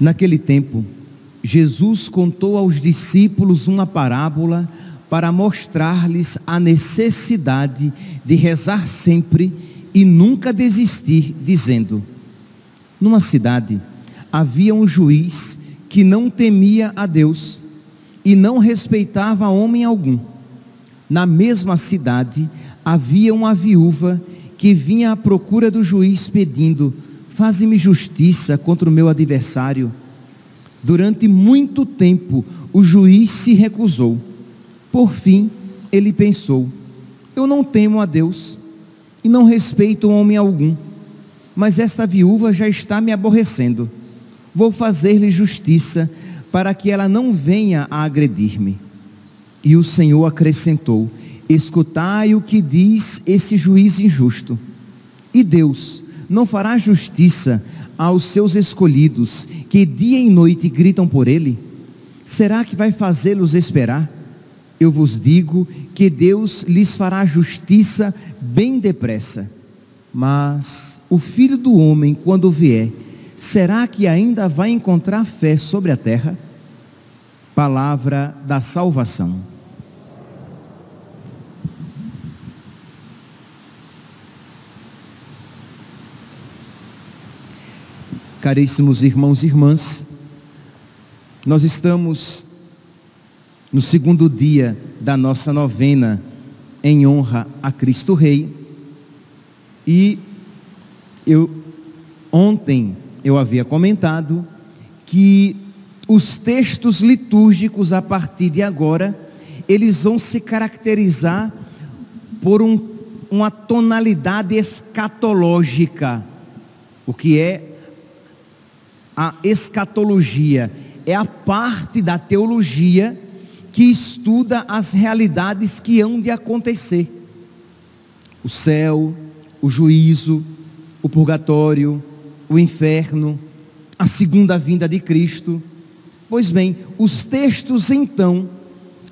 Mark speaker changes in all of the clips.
Speaker 1: Naquele tempo, Jesus contou aos discípulos uma parábola para mostrar-lhes a necessidade de rezar sempre e nunca desistir, dizendo: Numa cidade havia um juiz que não temia a Deus e não respeitava homem algum. Na mesma cidade havia uma viúva que vinha à procura do juiz pedindo: Faze-me justiça contra o meu adversário. Durante muito tempo o juiz se recusou. Por fim, ele pensou: Eu não temo a Deus e não respeito homem algum, mas esta viúva já está me aborrecendo vou fazer-lhe justiça, para que ela não venha a agredir-me. E o Senhor acrescentou: Escutai o que diz esse juiz injusto. E Deus não fará justiça aos seus escolhidos, que dia e noite gritam por ele? Será que vai fazê-los esperar? Eu vos digo que Deus lhes fará justiça bem depressa. Mas o filho do homem, quando vier, será que ainda vai encontrar fé sobre a terra? Palavra da salvação. Caríssimos irmãos e irmãs, nós estamos no segundo dia da nossa novena em honra a Cristo Rei. E eu ontem eu havia comentado que os textos litúrgicos a partir de agora, eles vão se caracterizar por um, uma tonalidade escatológica. O que é a escatologia? É a parte da teologia que estuda as realidades que hão de acontecer. O céu, o juízo, o purgatório, o inferno, a segunda vinda de Cristo. Pois bem, os textos então,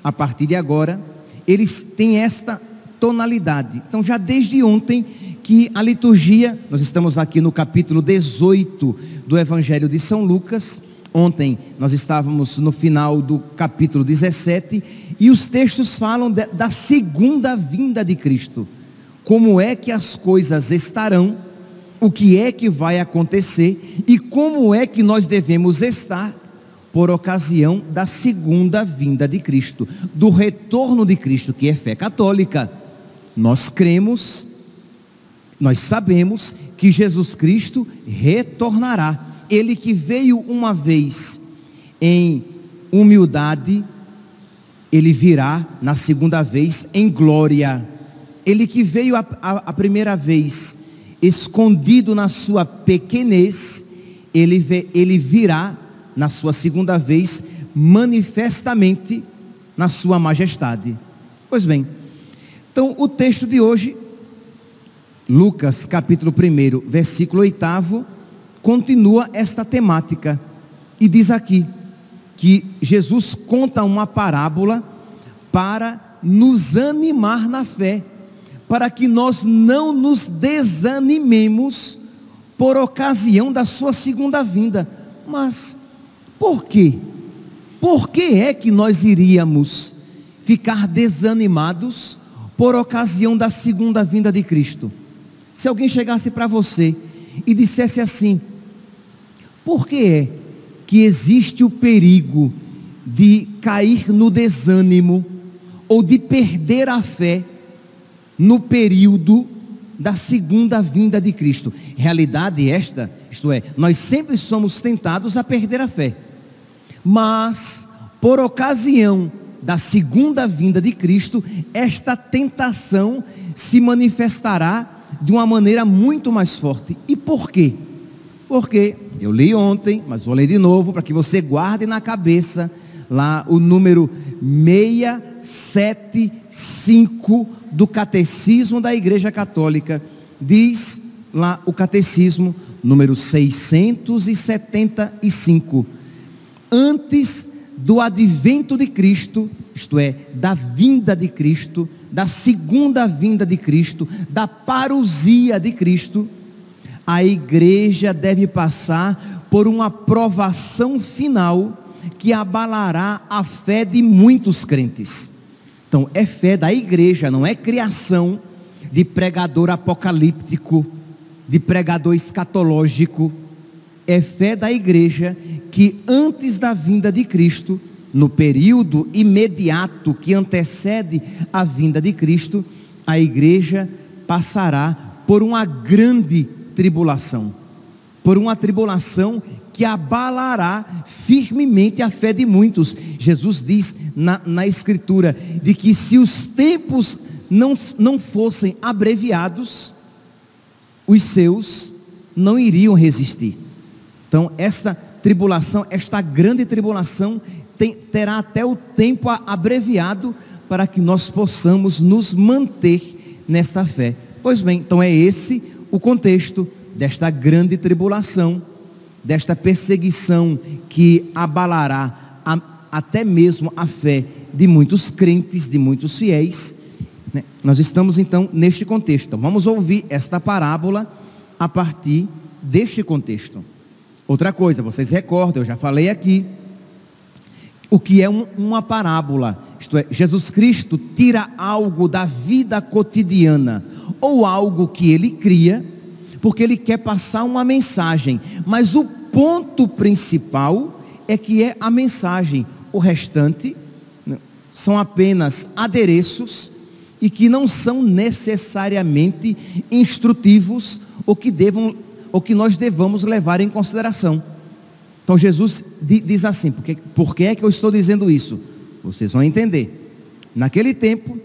Speaker 1: a partir de agora, eles têm esta tonalidade. Então, já desde ontem que a liturgia, nós estamos aqui no capítulo 18 do Evangelho de São Lucas. Ontem nós estávamos no final do capítulo 17 e os textos falam de, da segunda vinda de Cristo. Como é que as coisas estarão o que é que vai acontecer e como é que nós devemos estar por ocasião da segunda vinda de Cristo, do retorno de Cristo, que é fé católica. Nós cremos, nós sabemos que Jesus Cristo retornará. Ele que veio uma vez em humildade, ele virá na segunda vez em glória. Ele que veio a, a, a primeira vez escondido na sua pequenez, ele, ele virá na sua segunda vez, manifestamente na sua majestade. Pois bem, então o texto de hoje, Lucas capítulo 1, versículo 8, continua esta temática e diz aqui que Jesus conta uma parábola para nos animar na fé para que nós não nos desanimemos por ocasião da sua segunda vinda. Mas por quê? Por que é que nós iríamos ficar desanimados por ocasião da segunda vinda de Cristo? Se alguém chegasse para você e dissesse assim: por que é que existe o perigo de cair no desânimo ou de perder a fé? no período da segunda vinda de Cristo. Realidade esta, isto é, nós sempre somos tentados a perder a fé. Mas, por ocasião da segunda vinda de Cristo, esta tentação se manifestará de uma maneira muito mais forte. E por quê? Porque eu li ontem, mas vou ler de novo para que você guarde na cabeça lá o número 675 do Catecismo da Igreja Católica. Diz lá o Catecismo, número 675. Antes do advento de Cristo, isto é, da vinda de Cristo, da segunda vinda de Cristo, da parousia de Cristo, a igreja deve passar por uma provação final que abalará a fé de muitos crentes. Então, é fé da igreja, não é criação de pregador apocalíptico, de pregador escatológico. É fé da igreja que antes da vinda de Cristo, no período imediato que antecede a vinda de Cristo, a igreja passará por uma grande tribulação, por uma tribulação que abalará firmemente a fé de muitos. Jesus diz na, na Escritura de que se os tempos não, não fossem abreviados, os seus não iriam resistir. Então, esta tribulação, esta grande tribulação, tem, terá até o tempo abreviado para que nós possamos nos manter nesta fé. Pois bem, então é esse o contexto desta grande tribulação, desta perseguição que abalará a, até mesmo a fé de muitos crentes, de muitos fiéis. Né? Nós estamos então neste contexto. Então, vamos ouvir esta parábola a partir deste contexto. Outra coisa, vocês recordam, eu já falei aqui, o que é um, uma parábola, isto é, Jesus Cristo tira algo da vida cotidiana, ou algo que ele cria, porque ele quer passar uma mensagem, mas o ponto principal é que é a mensagem, o restante né, são apenas adereços e que não são necessariamente instrutivos ou que devam ou que nós devamos levar em consideração. Então Jesus diz assim: por que, por que é que eu estou dizendo isso? Vocês vão entender. Naquele tempo,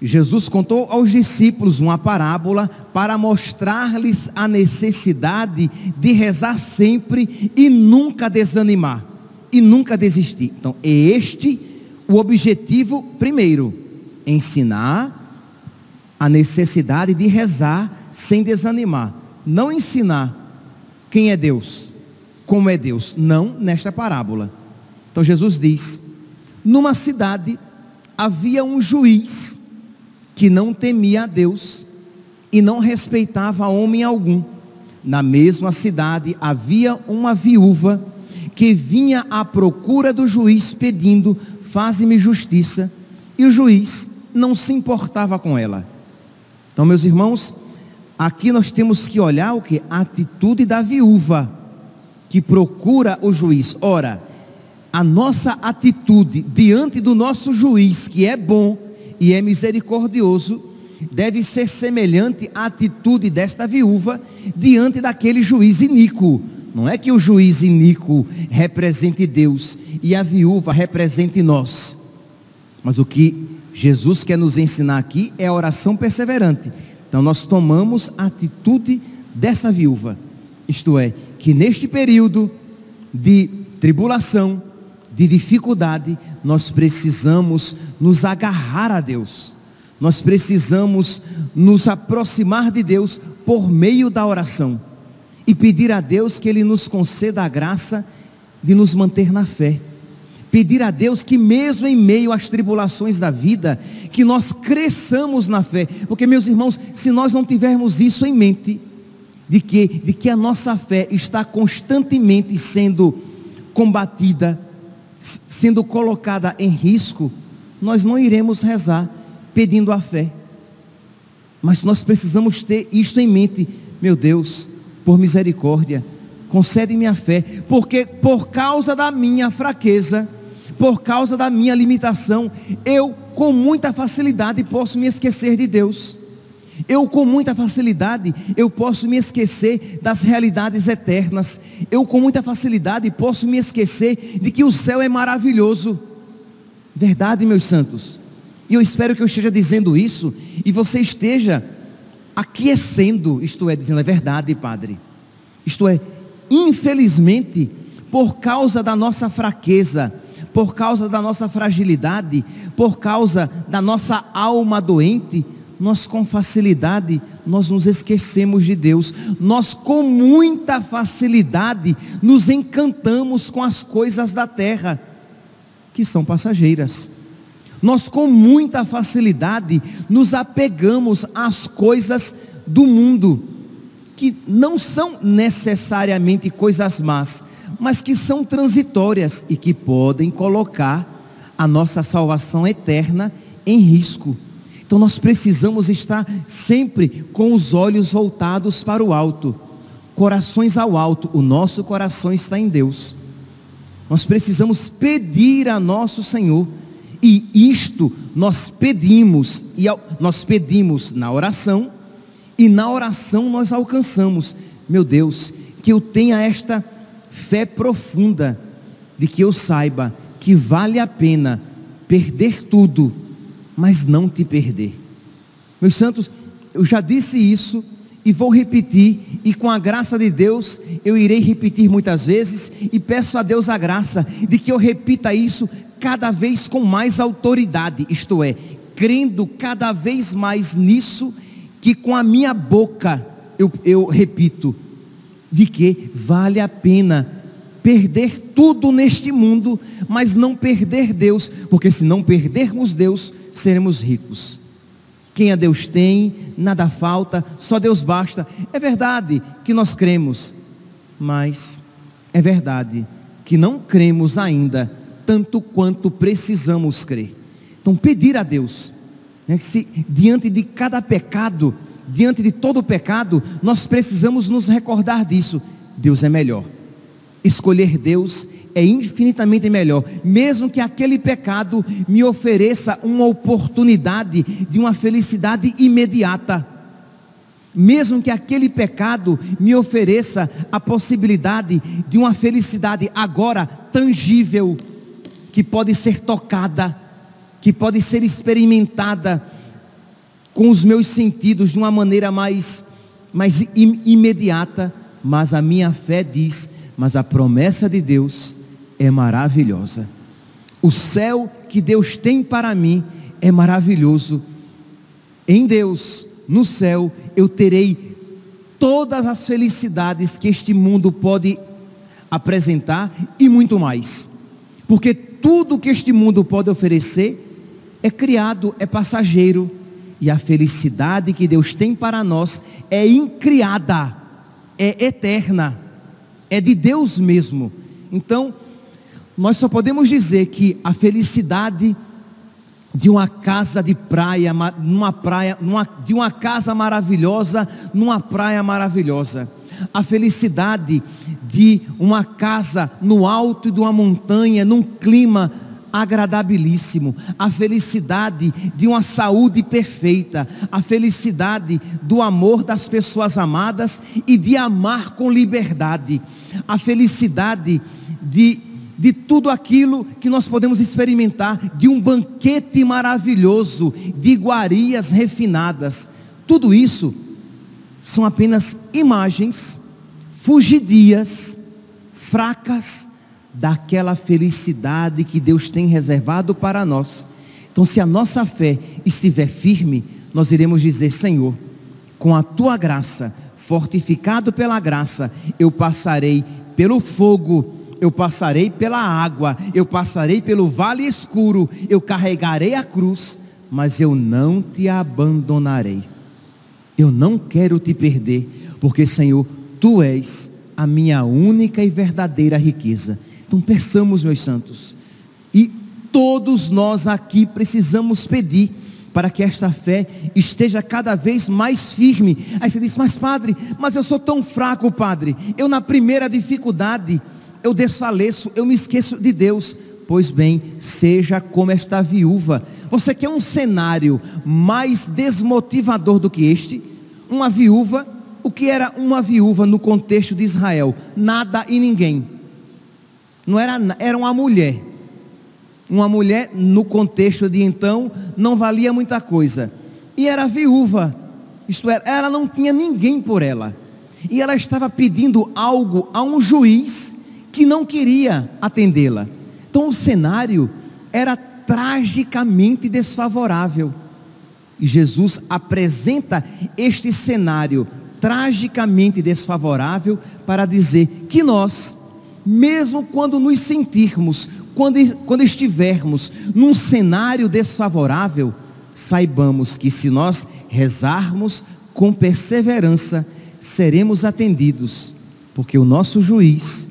Speaker 1: Jesus contou aos discípulos uma parábola para mostrar-lhes a necessidade de rezar sempre e nunca desanimar, e nunca desistir. Então, é este o objetivo primeiro: ensinar a necessidade de rezar sem desanimar não ensinar quem é Deus, como é Deus, não nesta parábola. Então Jesus diz: numa cidade havia um juiz que não temia a Deus e não respeitava homem algum. Na mesma cidade havia uma viúva que vinha à procura do juiz pedindo: faze-me justiça. E o juiz não se importava com ela. Então, meus irmãos, Aqui nós temos que olhar o que? A atitude da viúva que procura o juiz. Ora, a nossa atitude diante do nosso juiz, que é bom e é misericordioso, deve ser semelhante à atitude desta viúva diante daquele juiz iníquo. Não é que o juiz iníquo represente Deus e a viúva represente nós. Mas o que Jesus quer nos ensinar aqui é a oração perseverante. Então nós tomamos a atitude dessa viúva, isto é, que neste período de tribulação, de dificuldade, nós precisamos nos agarrar a Deus. Nós precisamos nos aproximar de Deus por meio da oração e pedir a Deus que Ele nos conceda a graça de nos manter na fé pedir a Deus que mesmo em meio às tribulações da vida, que nós cresçamos na fé, porque meus irmãos, se nós não tivermos isso em mente, de que, de que a nossa fé está constantemente sendo combatida, sendo colocada em risco, nós não iremos rezar pedindo a fé. Mas nós precisamos ter isto em mente, meu Deus, por misericórdia, concede-me a fé, porque por causa da minha fraqueza, por causa da minha limitação, eu com muita facilidade posso me esquecer de Deus. Eu com muita facilidade eu posso me esquecer das realidades eternas. Eu com muita facilidade posso me esquecer de que o céu é maravilhoso. Verdade, meus santos. E eu espero que eu esteja dizendo isso e você esteja aquecendo, isto é, dizendo é verdade, Padre. Isto é, infelizmente, por causa da nossa fraqueza, por causa da nossa fragilidade, por causa da nossa alma doente, nós com facilidade nós nos esquecemos de Deus. Nós com muita facilidade nos encantamos com as coisas da terra, que são passageiras. Nós com muita facilidade nos apegamos às coisas do mundo, que não são necessariamente coisas más, mas que são transitórias e que podem colocar a nossa salvação eterna em risco. Então nós precisamos estar sempre com os olhos voltados para o alto, corações ao alto. O nosso coração está em Deus. Nós precisamos pedir a nosso Senhor e isto nós pedimos e nós pedimos na oração e na oração nós alcançamos. Meu Deus, que eu tenha esta fé profunda de que eu saiba que vale a pena perder tudo, mas não te perder. Meus santos, eu já disse isso e vou repetir, e com a graça de Deus, eu irei repetir muitas vezes, e peço a Deus a graça de que eu repita isso cada vez com mais autoridade, isto é, crendo cada vez mais nisso, que com a minha boca eu, eu repito, de que vale a pena perder tudo neste mundo, mas não perder Deus, porque se não perdermos Deus, seremos ricos. Quem a Deus tem, nada falta, só Deus basta. É verdade que nós cremos, mas é verdade que não cremos ainda tanto quanto precisamos crer. Então, pedir a Deus, né, se diante de cada pecado, diante de todo pecado, nós precisamos nos recordar disso. Deus é melhor. Escolher Deus é infinitamente melhor, mesmo que aquele pecado me ofereça uma oportunidade de uma felicidade imediata. Mesmo que aquele pecado me ofereça a possibilidade de uma felicidade agora tangível, que pode ser tocada, que pode ser experimentada com os meus sentidos de uma maneira mais, mais imediata, mas a minha fé diz, mas a promessa de Deus é maravilhosa. O céu que Deus tem para mim é maravilhoso. Em Deus, no céu, eu terei todas as felicidades que este mundo pode apresentar e muito mais. Porque tudo que este mundo pode oferecer é criado, é passageiro. E a felicidade que Deus tem para nós é incriada, é eterna, é de Deus mesmo. Então, nós só podemos dizer que a felicidade de uma casa de praia, numa praia, numa, de uma casa maravilhosa, numa praia maravilhosa. A felicidade de uma casa no alto de uma montanha, num clima agradabilíssimo, a felicidade de uma saúde perfeita, a felicidade do amor das pessoas amadas e de amar com liberdade, a felicidade de de tudo aquilo que nós podemos experimentar, de um banquete maravilhoso, de iguarias refinadas. Tudo isso são apenas imagens fugidias, fracas daquela felicidade que Deus tem reservado para nós. Então, se a nossa fé estiver firme, nós iremos dizer: Senhor, com a tua graça, fortificado pela graça, eu passarei pelo fogo eu passarei pela água, eu passarei pelo vale escuro, eu carregarei a cruz, mas eu não te abandonarei. Eu não quero te perder, porque Senhor, tu és a minha única e verdadeira riqueza. Então peçamos, meus santos, e todos nós aqui precisamos pedir para que esta fé esteja cada vez mais firme. Aí você diz, mas padre, mas eu sou tão fraco, padre. Eu na primeira dificuldade, eu desfaleço, eu me esqueço de Deus. Pois bem, seja como esta viúva. Você quer um cenário mais desmotivador do que este? Uma viúva, o que era uma viúva no contexto de Israel? Nada e ninguém. Não era, era uma mulher. Uma mulher no contexto de então não valia muita coisa. E era viúva. Isto é, ela não tinha ninguém por ela. E ela estava pedindo algo a um juiz que não queria atendê-la. Então o cenário era tragicamente desfavorável. E Jesus apresenta este cenário tragicamente desfavorável para dizer que nós, mesmo quando nos sentirmos, quando, quando estivermos num cenário desfavorável, saibamos que se nós rezarmos com perseverança, seremos atendidos, porque o nosso juiz,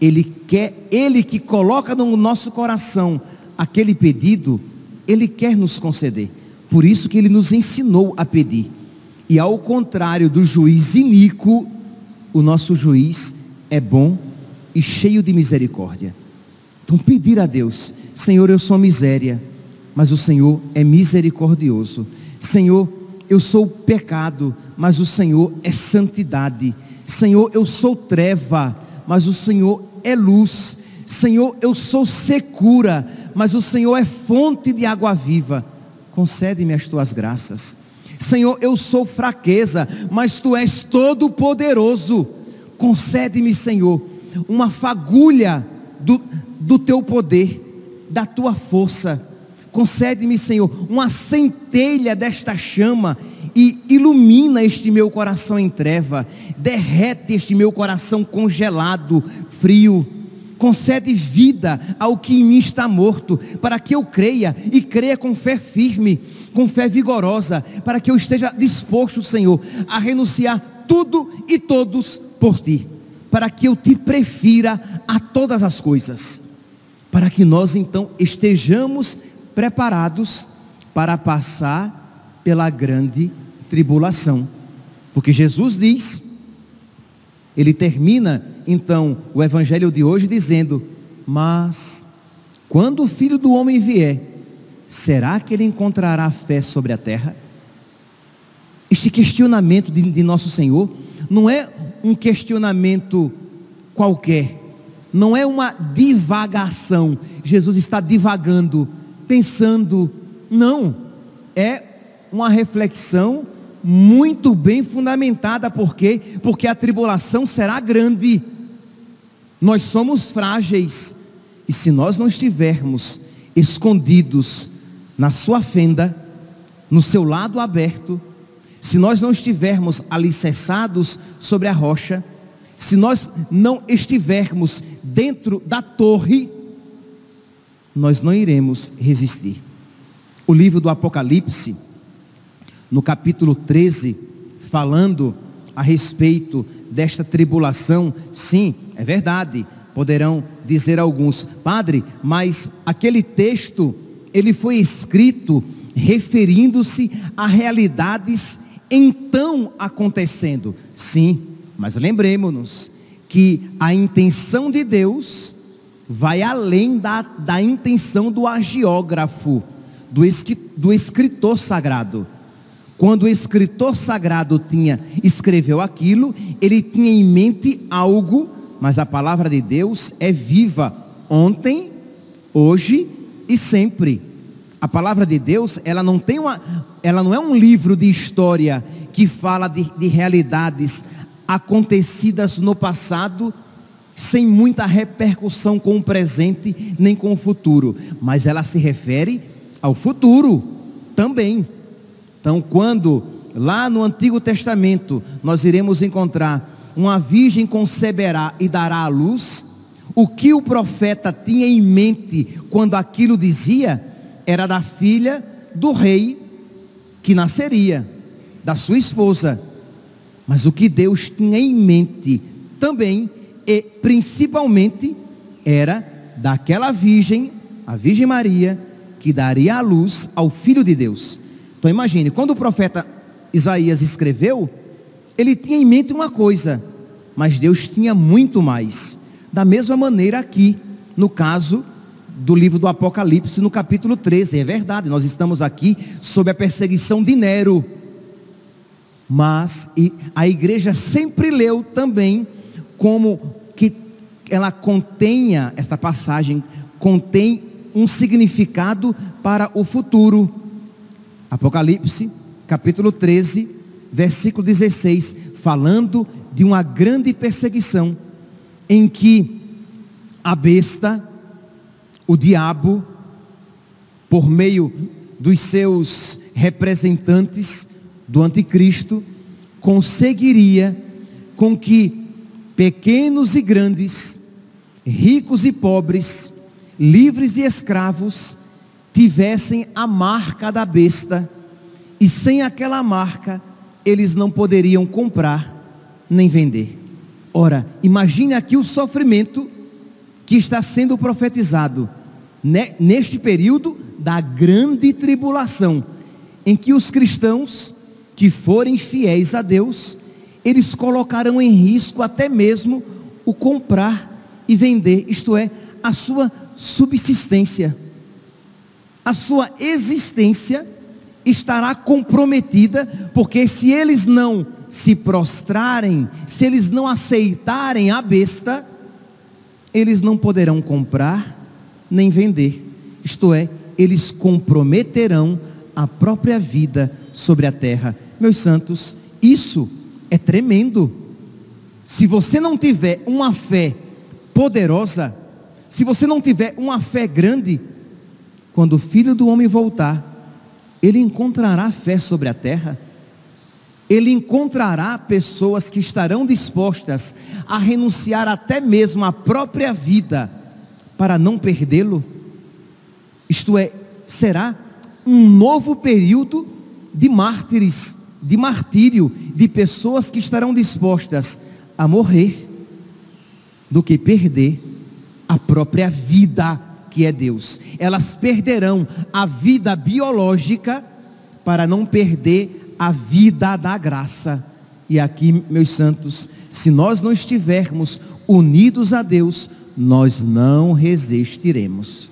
Speaker 1: ele quer, ele que coloca no nosso coração aquele pedido, ele quer nos conceder. Por isso que ele nos ensinou a pedir. E ao contrário do juiz iníquo, o nosso juiz é bom e cheio de misericórdia. Então pedir a Deus, Senhor, eu sou miséria, mas o Senhor é misericordioso. Senhor, eu sou pecado, mas o Senhor é santidade. Senhor, eu sou treva, mas o Senhor é luz. Senhor, eu sou secura, mas o Senhor é fonte de água viva. Concede-me as tuas graças. Senhor, eu sou fraqueza, mas tu és todo poderoso. Concede-me, Senhor, uma fagulha do, do teu poder, da tua força. Concede-me, Senhor, uma centelha desta chama e ilumina este meu coração em treva, derrete este meu coração congelado, frio. Concede vida ao que em mim está morto, para que eu creia e creia com fé firme, com fé vigorosa, para que eu esteja disposto, Senhor, a renunciar tudo e todos por ti, para que eu te prefira a todas as coisas, para que nós então estejamos preparados para passar pela grande tribulação. Porque Jesus diz, ele termina então o evangelho de hoje dizendo: Mas quando o filho do homem vier, será que ele encontrará fé sobre a terra? Este questionamento de, de nosso Senhor não é um questionamento qualquer, não é uma divagação. Jesus está divagando, pensando, não, é uma reflexão muito bem fundamentada, por quê? Porque a tribulação será grande. Nós somos frágeis, e se nós não estivermos escondidos na sua fenda, no seu lado aberto, se nós não estivermos alicerçados sobre a rocha, se nós não estivermos dentro da torre, nós não iremos resistir. O livro do Apocalipse, no capítulo 13, falando a respeito desta tribulação, sim, é verdade. Poderão dizer alguns, padre, mas aquele texto, ele foi escrito referindo-se a realidades então acontecendo. Sim, mas lembremos-nos que a intenção de Deus vai além da, da intenção do agiógrafo, do, do escritor sagrado. Quando o escritor sagrado tinha escreveu aquilo, ele tinha em mente algo, mas a palavra de Deus é viva ontem, hoje e sempre. A palavra de Deus, ela não tem uma, ela não é um livro de história que fala de, de realidades acontecidas no passado, sem muita repercussão com o presente nem com o futuro, mas ela se refere ao futuro também. Então, quando lá no Antigo Testamento nós iremos encontrar uma virgem conceberá e dará à luz, o que o profeta tinha em mente quando aquilo dizia era da filha do rei que nasceria, da sua esposa. Mas o que Deus tinha em mente também e principalmente era daquela virgem, a Virgem Maria, que daria a luz ao Filho de Deus. Então imagine, quando o profeta Isaías escreveu, ele tinha em mente uma coisa, mas Deus tinha muito mais. Da mesma maneira aqui, no caso do livro do Apocalipse, no capítulo 13, é verdade, nós estamos aqui sob a perseguição de Nero. Mas a igreja sempre leu também como que ela contenha, esta passagem contém um significado para o futuro. Apocalipse, capítulo 13, versículo 16, falando de uma grande perseguição em que a besta, o diabo, por meio dos seus representantes do anticristo, conseguiria com que pequenos e grandes, ricos e pobres, livres e escravos, tivessem a marca da besta, e sem aquela marca, eles não poderiam comprar nem vender. Ora, imagine aqui o sofrimento que está sendo profetizado neste período da grande tribulação, em que os cristãos que forem fiéis a Deus, eles colocarão em risco até mesmo o comprar e vender, isto é, a sua subsistência, a sua existência estará comprometida, porque se eles não se prostrarem, se eles não aceitarem a besta, eles não poderão comprar nem vender, isto é, eles comprometerão a própria vida sobre a terra. Meus santos, isso é tremendo. Se você não tiver uma fé poderosa, se você não tiver uma fé grande, quando o filho do homem voltar, ele encontrará fé sobre a terra, ele encontrará pessoas que estarão dispostas a renunciar até mesmo à própria vida para não perdê-lo. Isto é, será um novo período de mártires, de martírio, de pessoas que estarão dispostas a morrer do que perder a própria vida que é Deus. Elas perderão a vida biológica para não perder a vida da graça. E aqui, meus santos, se nós não estivermos unidos a Deus, nós não resistiremos.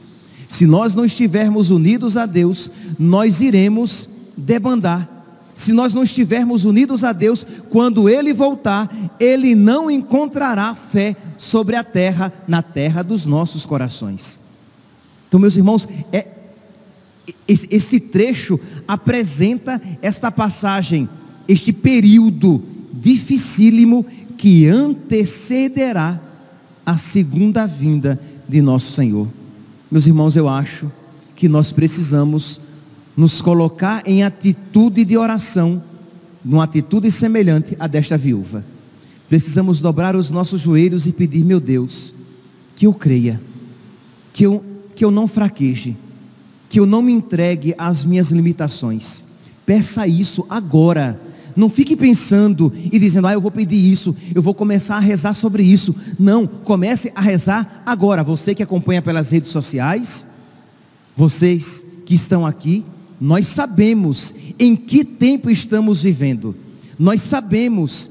Speaker 1: Se nós não estivermos unidos a Deus, nós iremos debandar. Se nós não estivermos unidos a Deus, quando Ele voltar, Ele não encontrará fé sobre a terra, na terra dos nossos corações. Então, meus irmãos, é, esse trecho apresenta esta passagem, este período dificílimo que antecederá a segunda vinda de nosso Senhor. Meus irmãos, eu acho que nós precisamos nos colocar em atitude de oração, numa atitude semelhante à desta viúva. Precisamos dobrar os nossos joelhos e pedir, meu Deus, que eu creia, que eu, que eu não fraqueje, que eu não me entregue às minhas limitações. Peça isso agora. Não fique pensando e dizendo, ah, eu vou pedir isso, eu vou começar a rezar sobre isso. Não, comece a rezar agora. Você que acompanha pelas redes sociais, vocês que estão aqui, nós sabemos em que tempo estamos vivendo. Nós sabemos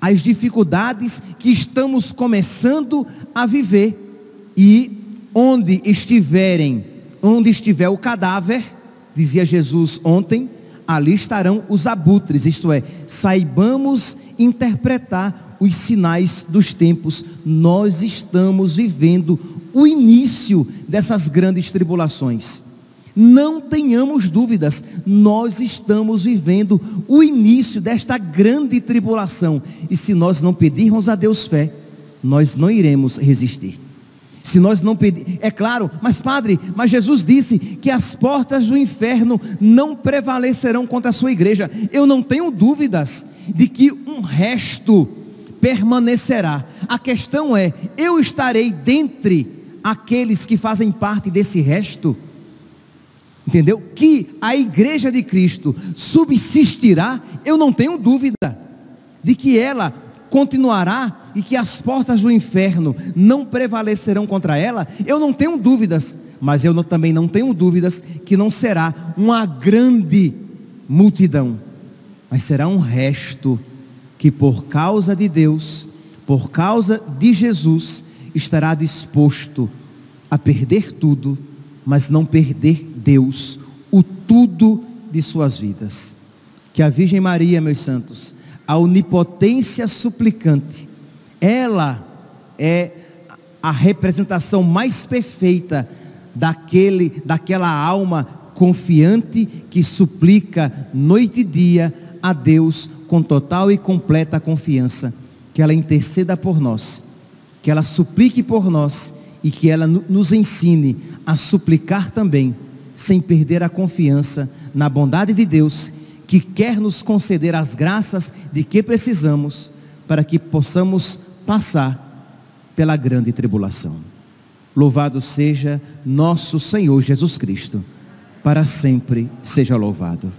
Speaker 1: as dificuldades que estamos começando a viver e onde estiverem, onde estiver o cadáver, dizia Jesus ontem, ali estarão os abutres, isto é, saibamos interpretar os sinais dos tempos. Nós estamos vivendo o início dessas grandes tribulações. Não tenhamos dúvidas, nós estamos vivendo o início desta grande tribulação. E se nós não pedirmos a Deus fé, nós não iremos resistir. Se nós não pedir, é claro, mas padre, mas Jesus disse que as portas do inferno não prevalecerão contra a sua igreja. Eu não tenho dúvidas de que um resto permanecerá. A questão é, eu estarei dentre aqueles que fazem parte desse resto? entendeu? Que a igreja de Cristo subsistirá, eu não tenho dúvida de que ela continuará e que as portas do inferno não prevalecerão contra ela, eu não tenho dúvidas, mas eu não, também não tenho dúvidas que não será uma grande multidão, mas será um resto que por causa de Deus, por causa de Jesus, estará disposto a perder tudo, mas não perder Deus o tudo de suas vidas. Que a Virgem Maria, meus santos, a onipotência suplicante, ela é a representação mais perfeita daquele, daquela alma confiante que suplica noite e dia a Deus com total e completa confiança. Que ela interceda por nós, que ela suplique por nós e que ela nos ensine a suplicar também, sem perder a confiança na bondade de Deus, que quer nos conceder as graças de que precisamos para que possamos passar pela grande tribulação. Louvado seja nosso Senhor Jesus Cristo, para sempre seja louvado.